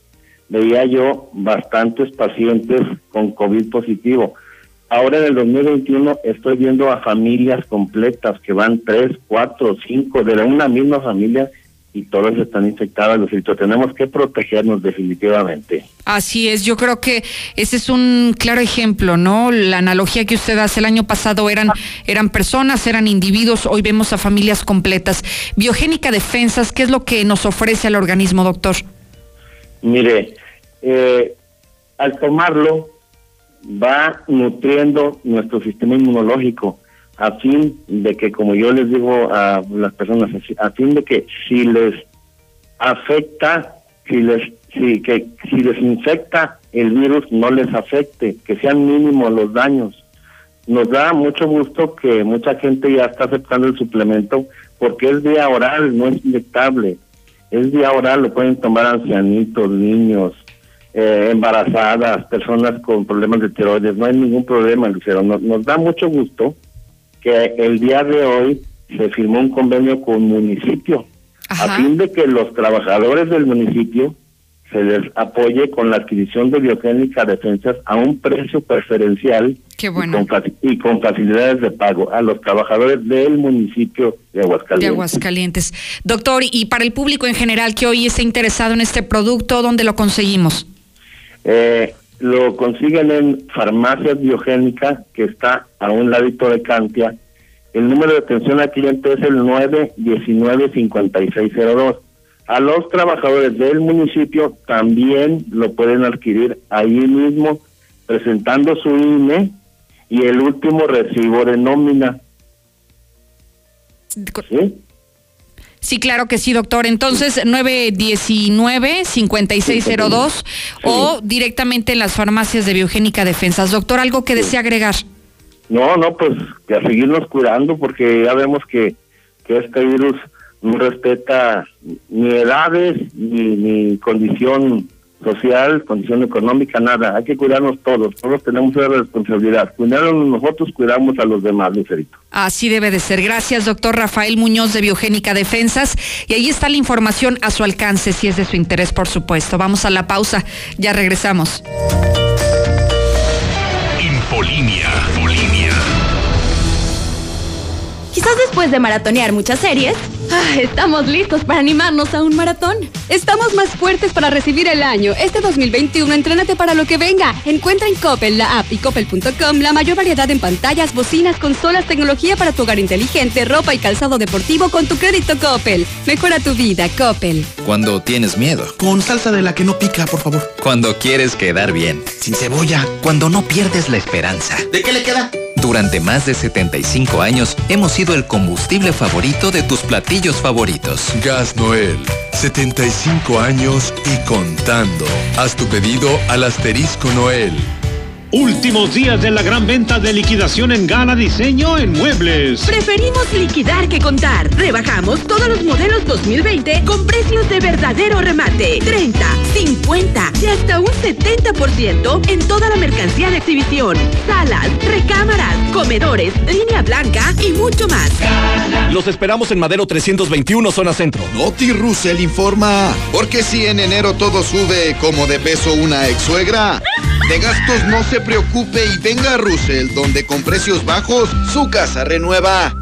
veía yo bastantes pacientes con COVID positivo. Ahora en el 2021 estoy viendo a familias completas que van tres, cuatro, cinco de una misma familia y todas están infectadas, Lucito. Tenemos que protegernos definitivamente. Así es, yo creo que ese es un claro ejemplo, ¿no? La analogía que usted hace el año pasado eran, eran personas, eran individuos, hoy vemos a familias completas. Biogénica Defensas, ¿qué es lo que nos ofrece al organismo, doctor? Mire, eh, al tomarlo va nutriendo nuestro sistema inmunológico a fin de que, como yo les digo a las personas, a fin de que si les afecta, si les, si, que, si les infecta el virus, no les afecte, que sean mínimos los daños. Nos da mucho gusto que mucha gente ya está aceptando el suplemento porque es vía oral, no es inyectable. Es vía oral, lo pueden tomar ancianitos, niños, eh, embarazadas, personas con problemas de tiroides. No hay ningún problema, Lucero. Nos, nos da mucho gusto que el día de hoy se firmó un convenio con municipio a fin de que los trabajadores del municipio se les apoye con la adquisición de biogénica defensas a un precio preferencial Qué y, con, faci- y con facilidades de pago a los trabajadores del municipio de. Aguascalientes. Doctor, y para el público en general que hoy esté interesado en este producto, ¿dónde lo conseguimos? Eh, lo consiguen en Farmacias Biogénica, que está a un ladito de Cantia. El número de atención al cliente es el 919-5602. A los trabajadores del municipio también lo pueden adquirir ahí mismo, presentando su INE y el último recibo de nómina. ¿Sí? Sí, claro que sí, doctor. Entonces, 919-5602 o directamente en las farmacias de Biogénica Defensas. Doctor, ¿algo que desea agregar? No, no, pues que a seguirnos cuidando porque ya vemos que, que este virus no respeta ni edades, ni, ni condición social, condición económica, nada. Hay que cuidarnos todos, todos tenemos una responsabilidad. Cuidarnos nosotros, cuidamos a los demás, Lucerito. Así debe de ser. Gracias, doctor Rafael Muñoz de Biogénica Defensas. Y ahí está la información a su alcance, si es de su interés, por supuesto. Vamos a la pausa. Ya regresamos. Infolinia. Infolinia. Quizás después de maratonear muchas series, Ah, estamos listos para animarnos a un maratón. Estamos más fuertes para recibir el año. Este 2021, entrénate para lo que venga. Encuentra en Coppel, la app y coppel.com la mayor variedad en pantallas, bocinas, consolas, tecnología para tu hogar inteligente, ropa y calzado deportivo con tu crédito Coppel. Mejora tu vida, Coppel. Cuando tienes miedo. Con salsa de la que no pica, por favor. Cuando quieres quedar bien. Sin cebolla. Cuando no pierdes la esperanza. ¿De qué le queda? Durante más de 75 años hemos sido el combustible favorito de tus platillos favoritos. Gas Noel, 75 años y contando. Haz tu pedido al asterisco Noel. Últimos días de la gran venta de liquidación en Gala Diseño en Muebles. Preferimos liquidar que contar. Rebajamos todos los modelos 2020 con precios de verdadero remate. 30, 50 y hasta un 70% en toda la mercancía de exhibición. Salas, recámaras, comedores, línea blanca y mucho más. Los esperamos en Madero 321, zona centro. Noti Russell informa. Porque si en enero todo sube como de peso una ex suegra, de gastos no se preocupe y venga a Russell, donde con precios bajos su casa renueva.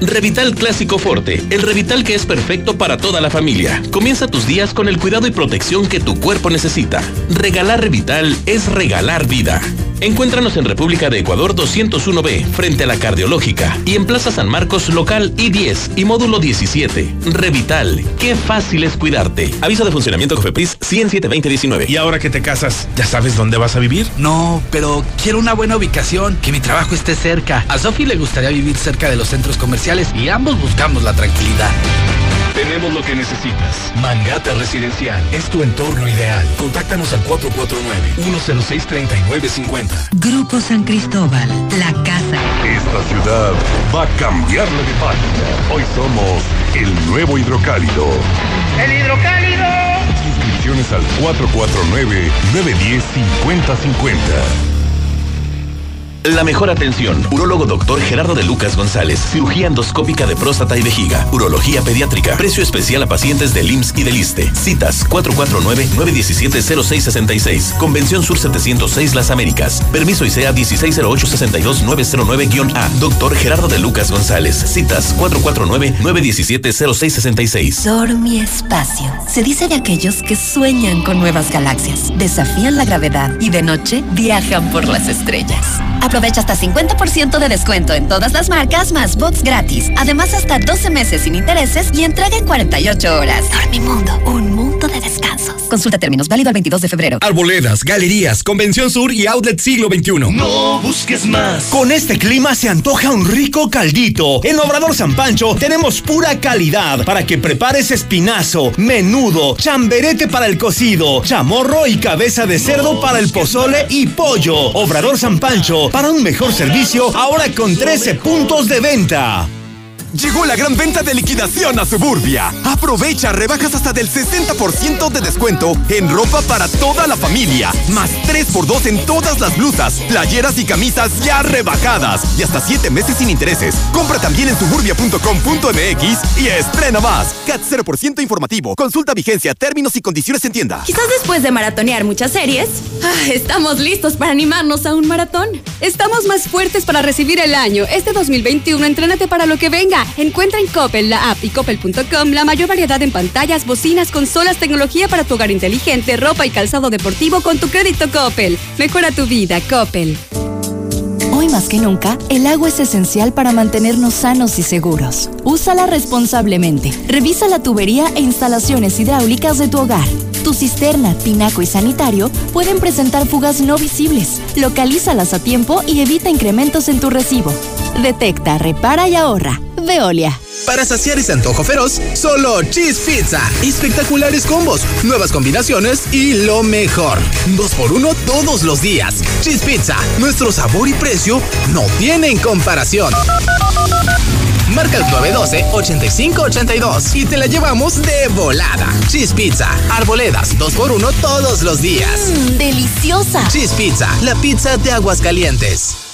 Revital Clásico Forte, el Revital que es perfecto para toda la familia. Comienza tus días con el cuidado y protección que tu cuerpo necesita. Regalar Revital es regalar vida. Encuéntranos en República de Ecuador 201B, frente a la Cardiológica, y en Plaza San Marcos, local I10 y módulo 17. Revital, qué fácil es cuidarte. Aviso de funcionamiento Cofepris 107-2019. ¿Y ahora que te casas, ya sabes dónde vas a vivir? No, pero quiero una buena ubicación, que mi trabajo esté cerca. A Sofi le gustaría vivir cerca de los centros comerciales y ambos buscamos la tranquilidad. Tenemos lo que necesitas. Mangata Residencial es tu entorno ideal. Contáctanos al 449-106-3950. Grupo San Cristóbal, la casa. Esta ciudad va a cambiarle de página. Hoy somos el nuevo hidrocálido. ¡El hidrocálido! Inscripciones al 449-910-5050. La mejor atención. Urólogo doctor Gerardo de Lucas González. Cirugía endoscópica de próstata y vejiga. Urología pediátrica. Precio especial a pacientes del IMSS y del ISTE. Citas 449-917-0666. Convención Sur 706 Las Américas. Permiso ICEA 1608-62909-A. Doctor Gerardo de Lucas González. Citas 449-917-0666. Dormi Espacio. Se dice de aquellos que sueñan con nuevas galaxias, desafían la gravedad y de noche viajan por las estrellas. Aprovecha hasta 50% de descuento en todas las marcas más box gratis. Además, hasta 12 meses sin intereses y entrega en 48 horas. Dormimundo, un mundo de descansos. Consulta términos válido el 22 de febrero. Arboledas, galerías, Convención Sur y Outlet Siglo XXI. No busques más. Con este clima se antoja un rico caldito. En Obrador San Pancho tenemos pura calidad para que prepares espinazo, menudo, chamberete para el cocido, chamorro y cabeza de cerdo para el pozole y pollo. Obrador San Pancho, para un mejor servicio, ahora con 13 puntos de venta. Llegó la gran venta de liquidación a Suburbia. Aprovecha rebajas hasta del 60% de descuento en ropa para toda la familia. Más 3x2 en todas las blusas, playeras y camisas ya rebajadas. Y hasta 7 meses sin intereses. Compra también en suburbia.com.mx y estrena más. CAT 0% informativo. Consulta vigencia, términos y condiciones en tienda. Quizás después de maratonear muchas series, ah, estamos listos para animarnos a un maratón. Estamos más fuertes para recibir el año. Este 2021, entrénate para lo que venga. Encuentra en Coppel, la app y coppel.com la mayor variedad en pantallas, bocinas, consolas, tecnología para tu hogar inteligente, ropa y calzado deportivo con tu crédito Coppel. Mejora tu vida, Coppel. Hoy más que nunca, el agua es esencial para mantenernos sanos y seguros. Úsala responsablemente. Revisa la tubería e instalaciones hidráulicas de tu hogar. Tu cisterna, tinaco y sanitario pueden presentar fugas no visibles. Localízalas a tiempo y evita incrementos en tu recibo. Detecta, repara y ahorra. Veolia. Para saciar ese antojo feroz, solo Cheese Pizza. Espectaculares combos, nuevas combinaciones y lo mejor. Dos por uno todos los días. Cheese Pizza, nuestro sabor y precio no tienen comparación. Marca el 912-8582 y te la llevamos de volada. Cheese Pizza, arboledas, dos por uno todos los días. Mmm, deliciosa. Cheese Pizza, la pizza de aguas calientes.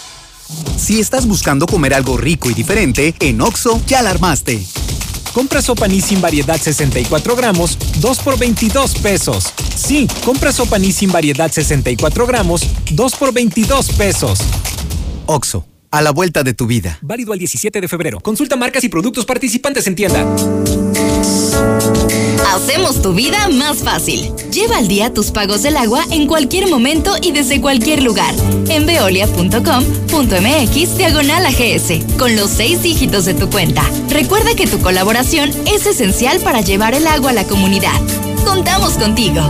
Si estás buscando comer algo rico y diferente, en Oxo ya la armaste. Compra sopa sin variedad 64 gramos, 2 por 22 pesos. Sí, compra sopa sin variedad 64 gramos, 2 por 22 pesos. Oxo, a la vuelta de tu vida. Válido al 17 de febrero. Consulta marcas y productos participantes en tienda. Hacemos tu vida más fácil. Lleva al día tus pagos del agua en cualquier momento y desde cualquier lugar. En veolia.com.mx diagonal AGS, con los seis dígitos de tu cuenta. Recuerda que tu colaboración es esencial para llevar el agua a la comunidad. Contamos contigo.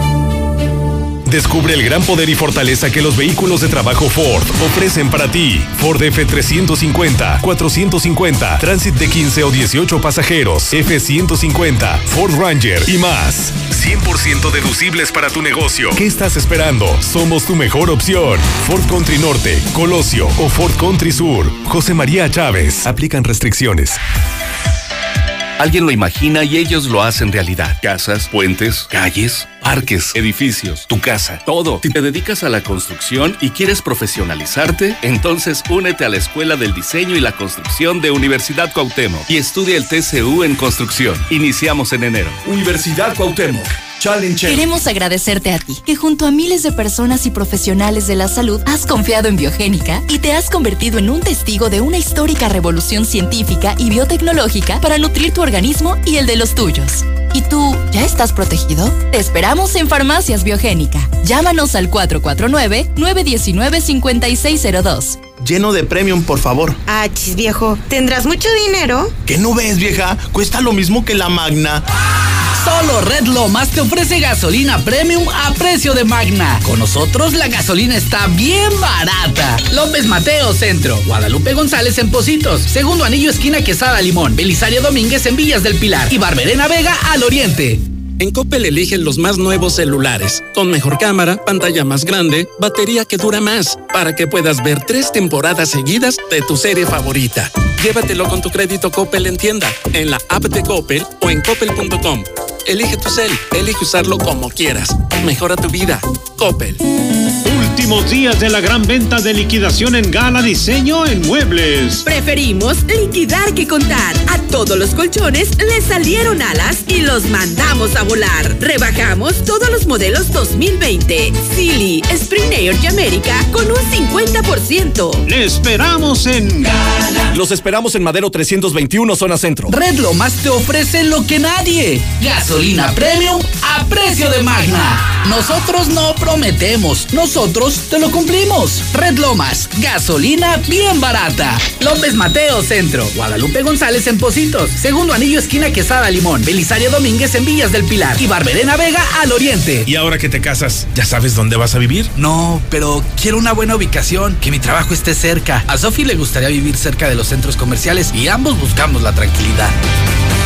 Descubre el gran poder y fortaleza que los vehículos de trabajo Ford ofrecen para ti. Ford F350, 450, Transit de 15 o 18 pasajeros, F150, Ford Ranger y más. 100% deducibles para tu negocio. ¿Qué estás esperando? Somos tu mejor opción. Ford Country Norte, Colosio o Ford Country Sur. José María Chávez. Aplican restricciones. Alguien lo imagina y ellos lo hacen realidad. Casas, puentes, calles, parques, edificios, tu casa, todo. Si te dedicas a la construcción y quieres profesionalizarte, entonces únete a la Escuela del Diseño y la Construcción de Universidad Cuauhtémoc y estudia el TCU en construcción. Iniciamos en enero. Universidad Cuauhtémoc. Challenge. Queremos agradecerte a ti, que junto a miles de personas y profesionales de la salud has confiado en Biogénica y te has convertido en un testigo de una histórica revolución científica y biotecnológica para nutrir tu organismo y el de los tuyos. ¿Y tú ya estás protegido? Te esperamos en Farmacias Biogénica. Llámanos al 449-919-5602. Lleno de premium, por favor. Ah, chis, viejo. ¿Tendrás mucho dinero? ¿Qué no ves, vieja? Cuesta lo mismo que la magna. Solo Red Lomas te ofrece gasolina premium a precio de magna. Con nosotros la gasolina está bien barata. López Mateo Centro, Guadalupe González en Positos, Segundo Anillo esquina Quesada Limón, Belisario Domínguez en Villas del Pilar y Barberena Vega al Oriente. En Coppel eligen los más nuevos celulares, con mejor cámara, pantalla más grande, batería que dura más, para que puedas ver tres temporadas seguidas de tu serie favorita. Llévatelo con tu crédito Coppel en tienda, en la app de Coppel o en coppel.com. Elige tu cel, elige usarlo como quieras. Mejora tu vida. Coppel. Últimos días de la gran venta de liquidación en Gala Diseño en Muebles. Preferimos liquidar que contar. A todos los colchones les salieron alas y los mandamos a volar. Rebajamos todos los modelos 2020. Silly, Spring Air y América con un 50%. Le esperamos en Gala. Los esperamos en Madero 321, zona centro. Red Lomas te ofrece lo que nadie. Gasolina premium a precio de magna. Nosotros no prometemos, nosotros te lo cumplimos. Red Lomas, gasolina bien barata. López Mateo Centro, Guadalupe González en Positos, Segundo Anillo esquina Quesada Limón, Belisario Domínguez en Villas del Pilar y Barberena Vega al Oriente. ¿Y ahora que te casas, ya sabes dónde vas a vivir? No, pero quiero una buena ubicación, que mi trabajo esté cerca. A Sofi le gustaría vivir cerca de los centros comerciales y ambos buscamos la tranquilidad.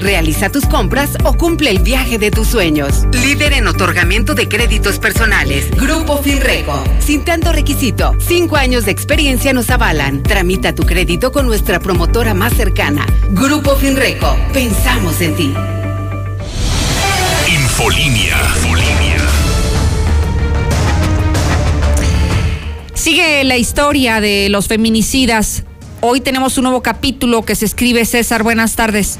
Realiza tus compras o cumple el viaje de tus sueños. Líder en otorgamiento de créditos personales. Grupo Finreco. Sin tanto requisito, cinco años de experiencia nos avalan. Tramita tu crédito con nuestra promotora más cercana. Grupo Finreco. Pensamos en ti. Infolinia. Infolinia. Sigue la historia de los feminicidas. Hoy tenemos un nuevo capítulo que se escribe César. Buenas tardes.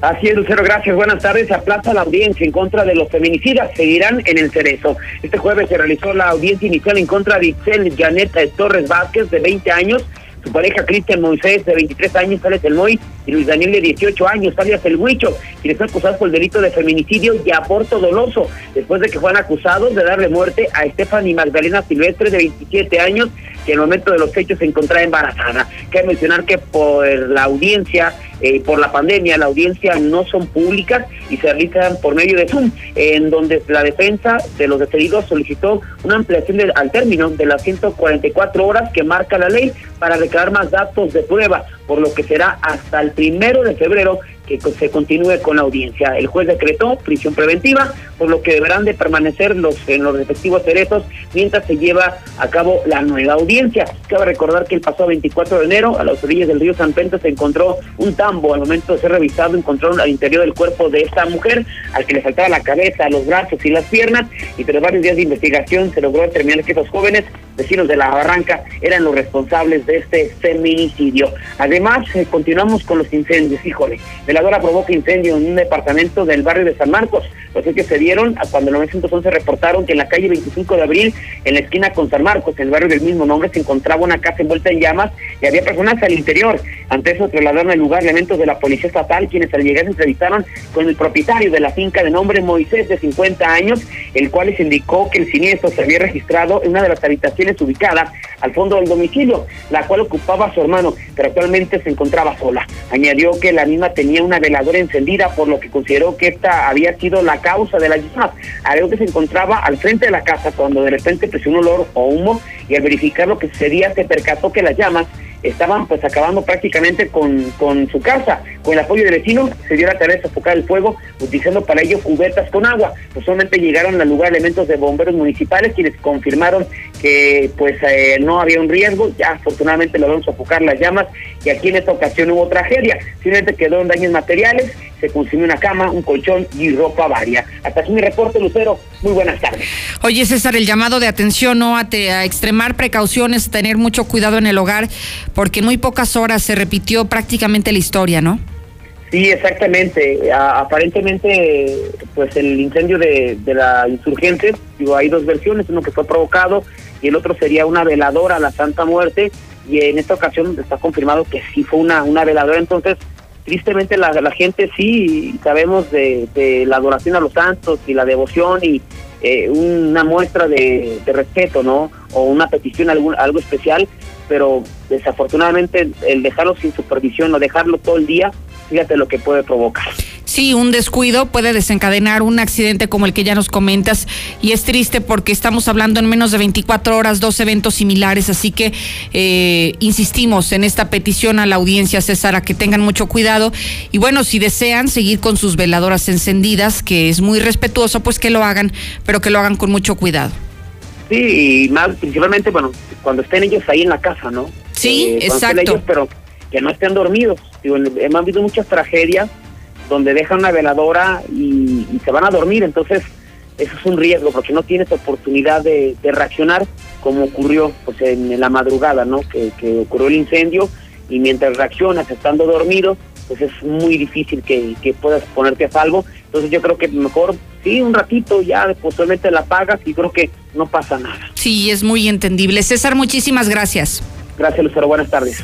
Así es, Lucero, gracias. Buenas tardes. Aplaza la audiencia en contra de los feminicidas. Seguirán en el Cerezo. Este jueves se realizó la audiencia inicial en contra de Itzel Janet Torres Vázquez, de 20 años, su pareja Cristian Moisés, de 23 años, alias El Moy, y Luis Daniel, de 18 años, alias El Huicho, quienes son acusados por el delito de feminicidio y aborto doloso, después de que fueron acusados de darle muerte a Stephanie Magdalena Silvestre, de 27 años, y al momento de los hechos se encontraba embarazada. Cabe mencionar que por la audiencia, eh, por la pandemia, la audiencia no son públicas y se realizan por medio de Zoom, en donde la defensa de los detenidos solicitó una ampliación al término de las 144 horas que marca la ley para recabar más datos de prueba, por lo que será hasta el primero de febrero que se continúe con la audiencia. El juez decretó prisión preventiva, por lo que deberán de permanecer los en los respectivos cerezos mientras se lleva a cabo la nueva audiencia. Cabe recordar que el pasado 24 de enero, a las orillas del río San Pedro, se encontró un tambo. Al momento de ser revisado, encontraron al interior del cuerpo de esta mujer, al que le faltaba la cabeza, los brazos y las piernas, y tras varios días de investigación se logró determinar que estos jóvenes, vecinos de la Barranca, eran los responsables de este feminicidio. Además, eh, continuamos con los incendios, híjole. Veladora provoca incendio en un departamento del barrio de San Marcos. Los que se dieron cuando en 911 reportaron que en la calle 25 de abril, en la esquina con San Marcos, en el barrio del mismo nombre, se encontraba una casa envuelta en llamas y había personas al interior. Ante eso trasladaron al lugar elementos de la policía estatal, quienes al llegar se entrevistaron con el propietario de la finca de nombre Moisés, de 50 años, el cual les indicó que el siniestro se había registrado en una de las habitaciones ubicadas al fondo del domicilio, la cual ocupaba su hermano, pero actualmente se encontraba sola. Añadió que la misma tenía una veladora encendida, por lo que consideró que esta había sido la causa de la llamas. Algo que se encontraba al frente de la casa cuando de repente presionó un olor o humo y al verificar lo que sucedía se percató que las llamas estaban pues acabando prácticamente con, con su casa. Con el apoyo del vecino se dio la tarea de sofocar el fuego utilizando para ello cubetas con agua. Pues solamente llegaron al lugar elementos de bomberos municipales quienes confirmaron que pues eh, no había un riesgo, ya afortunadamente lograron sofocar las llamas y aquí en esta ocasión hubo tragedia, simplemente quedó en daños materiales, se consumió una cama, un colchón y ropa varia. Hasta aquí mi reporte, Lucero, muy buenas tardes. Oye César, el llamado de atención, ¿no? A, a extremar precauciones, tener mucho cuidado en el hogar, porque en muy pocas horas se repitió prácticamente la historia, ¿no? Sí, exactamente. aparentemente, pues el incendio de, de la insurgente, digo, hay dos versiones, uno que fue provocado y el otro sería una veladora a la Santa Muerte, y en esta ocasión está confirmado que sí fue una, una veladora, entonces tristemente la, la gente sí sabemos de, la adoración a los santos y la devoción y eh, una muestra de, de, respeto, ¿no? O una petición, algún, algo especial, pero desafortunadamente el dejarlo sin supervisión o dejarlo todo el día, fíjate lo que puede provocar. Sí, un descuido puede desencadenar un accidente como el que ya nos comentas y es triste porque estamos hablando en menos de 24 horas dos eventos similares, así que eh, insistimos en esta petición a la audiencia, César, a que tengan mucho cuidado y bueno, si desean seguir con sus veladoras encendidas, que es muy respetuoso, pues que lo hagan, pero que lo hagan con mucho cuidado. Sí, y más principalmente, bueno, cuando estén ellos ahí en la casa, ¿no? Sí, eh, exacto. Ellos, pero que no estén dormidos. Digo, hemos habido muchas tragedias donde dejan una veladora y, y, se van a dormir, entonces eso es un riesgo porque no tienes oportunidad de, de reaccionar como ocurrió pues en, la madrugada, ¿no? Que, que, ocurrió el incendio y mientras reaccionas estando dormido, pues es muy difícil que, que, puedas ponerte a salvo. Entonces yo creo que mejor, sí, un ratito ya posiblemente la apagas y creo que no pasa nada. Sí, es muy entendible. César, muchísimas gracias. Gracias, Lucero. Buenas tardes.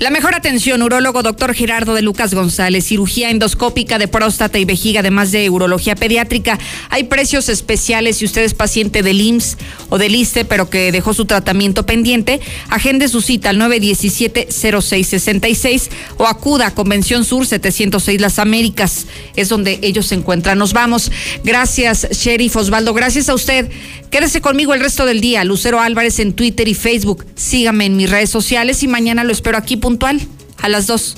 La mejor atención, urólogo doctor Gerardo de Lucas González, cirugía endoscópica de próstata y vejiga, además de urología pediátrica. Hay precios especiales si usted es paciente del IMSS o del ISTE, pero que dejó su tratamiento pendiente. Agende su cita al 917-0666 o acuda a Convención Sur 706 Las Américas. Es donde ellos se encuentran. Nos vamos. Gracias, Sheriff Osvaldo. Gracias a usted. Quédese conmigo el resto del día. Lucero Álvarez en Twitter y Facebook. Sígame en mis redes sociales y mañana lo espero aquí puntual a las 2.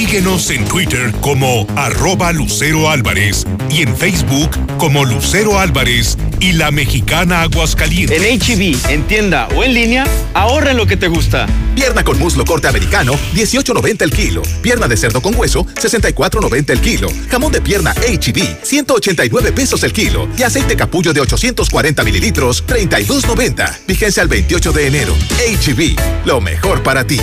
Síguenos en Twitter como arroba Lucero Álvarez y en Facebook como Lucero Álvarez y la mexicana Aguascalientes. En HB, en tienda o en línea, ahorra en lo que te gusta. Pierna con muslo corte americano, 18.90 el kilo. Pierna de cerdo con hueso, 64.90 el kilo. Jamón de pierna HB, 189 pesos el kilo. Y aceite capullo de 840 mililitros, 32.90. Vigencia al 28 de enero. HB, lo mejor para ti.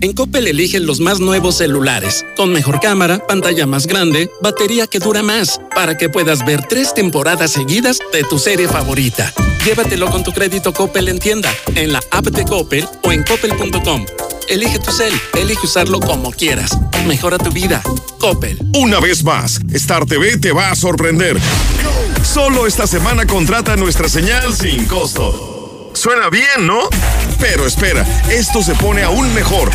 En Coppel eligen los más nuevos celulares, con mejor cámara, pantalla más grande, batería que dura más, para que puedas ver tres temporadas seguidas de tu serie favorita. Llévatelo con tu crédito Coppel en tienda, en la app de Coppel o en coppel.com. Elige tu cel, elige usarlo como quieras. Mejora tu vida. Coppel. Una vez más, Star TV te va a sorprender. Solo esta semana contrata nuestra señal sin costo. Suena bien, ¿no? Pero espera, esto se pone aún mejor.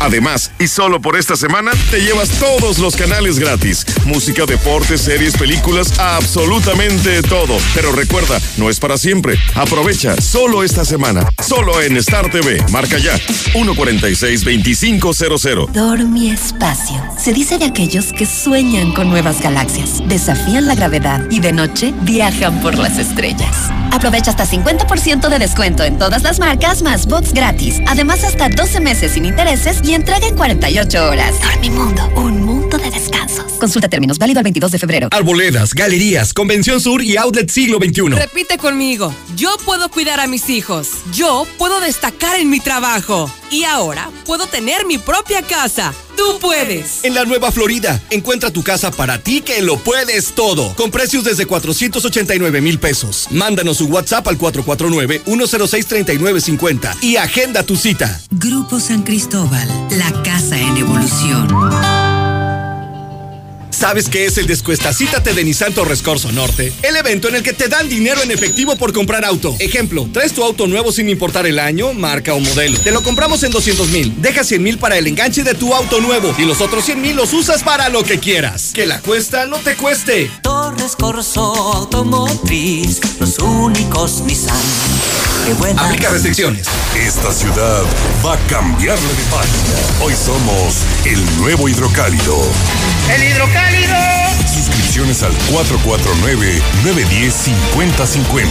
Además, y solo por esta semana, te llevas todos los canales gratis. Música, deportes, series, películas, absolutamente todo. Pero recuerda, no es para siempre. Aprovecha solo esta semana. Solo en Star TV. Marca ya. 146-2500. Dormi Espacio. Se dice de aquellos que sueñan con nuevas galaxias, desafían la gravedad y de noche viajan por las estrellas. Aprovecha hasta 50% de descuento en todas las marcas más box gratis. Además, hasta 12 meses sin intereses y entrega en 48 horas. Dormimundo, un mundo de descansos. Consulta términos, válido el 22 de febrero. Arboledas, galerías, Convención Sur y Outlet Siglo XXI. Repite conmigo. Yo puedo cuidar a mis hijos. Yo puedo destacar en mi trabajo. Y ahora puedo tener mi propia casa. Tú puedes. En la Nueva Florida, encuentra tu casa para ti que lo puedes todo. Con precios desde 489 mil pesos. Mándanos un WhatsApp al 449-106-3950 y agenda tu cita. Grupo San Cristóbal, la casa en evolución. ¿Sabes qué es el Descuestacítate de Nissan Torres Corso Norte? El evento en el que te dan dinero en efectivo por comprar auto. Ejemplo, traes tu auto nuevo sin importar el año, marca o modelo. Te lo compramos en 200 mil. Deja 100 mil para el enganche de tu auto nuevo y los otros 100 mil los usas para lo que quieras. Que la cuesta no te cueste. Torres Corso Automotriz, los únicos Nissan. Qué buena. Aplica restricciones. Esta ciudad va a cambiarle de página. Hoy somos el nuevo hidrocálido. ¡El hidrocálido! Suscripciones al 449-910-5050.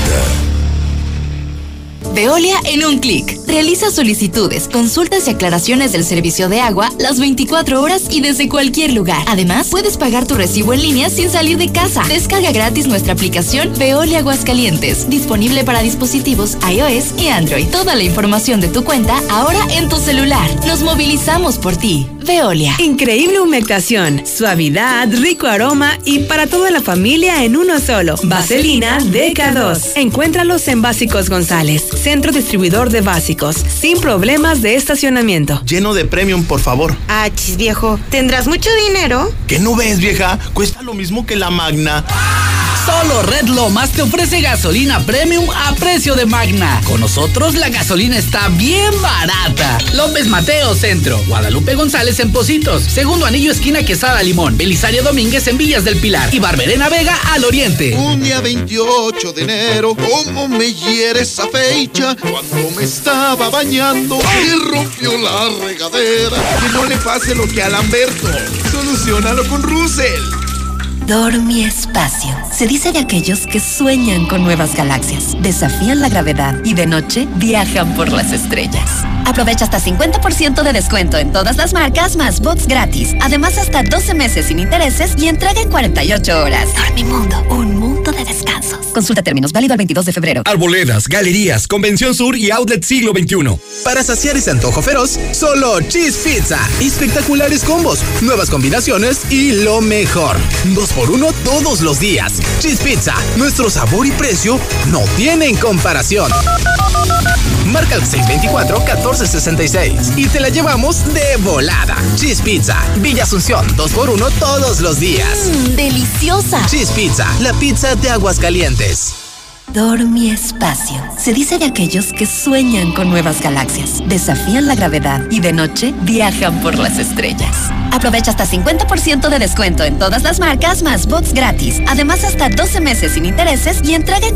Veolia en un clic. Realiza solicitudes, consultas y aclaraciones del servicio de agua las 24 horas y desde cualquier lugar. Además, puedes pagar tu recibo en línea sin salir de casa. Descarga gratis nuestra aplicación Veolia Aguascalientes, disponible para dispositivos iOS y Android. Toda la información de tu cuenta ahora en tu celular. Nos movilizamos por ti. Veolia. Increíble humectación, suavidad, rico aroma y para toda la familia en uno solo. Vaselina DK2. Encuéntralos en Básicos González, centro distribuidor de básicos, sin problemas de estacionamiento. Lleno de premium, por favor. Ah, chis viejo, ¿tendrás mucho dinero? ¿Qué no ves, vieja? Cuesta lo mismo que la magna. Solo Red Lomas te ofrece gasolina premium a precio de magna. Con nosotros la gasolina está bien barata. López Mateo Centro, Guadalupe González en Positos, Segundo Anillo Esquina Quesada Limón, Belisario Domínguez en Villas del Pilar y Barberena Vega al Oriente. Un día 28 de enero, ¿cómo me hiere esa fecha? Cuando me estaba bañando y rompió la regadera. Que no le pase lo que a Lamberto. Solucionalo con Russell. Dormi Espacio. Se dice de aquellos que sueñan con nuevas galaxias, desafían la gravedad y de noche viajan por las estrellas. Aprovecha hasta 50% de descuento en todas las marcas más box gratis. Además, hasta 12 meses sin intereses y entrega en 48 horas. Dormimundo, un mundo de descansos. Consulta términos, válido el 22 de febrero. Arboledas, galerías, Convención Sur y Outlet Siglo XXI. Para saciar ese antojo feroz, solo Cheese Pizza. Espectaculares combos, nuevas combinaciones y lo mejor. Dos por uno todos los días. Cheese Pizza, nuestro sabor y precio no tienen comparación. Marca el 624-1466 y te la llevamos de volada. Cheese Pizza, Villa Asunción, 2x1 todos los días. Mmm, deliciosa. Cheese Pizza, la pizza de aguas calientes. Dormi Espacio. Se dice de aquellos que sueñan con nuevas galaxias, desafían la gravedad y de noche viajan por las estrellas. Aprovecha hasta 50% de descuento en todas las marcas más box gratis. Además, hasta 12 meses sin intereses y entrega en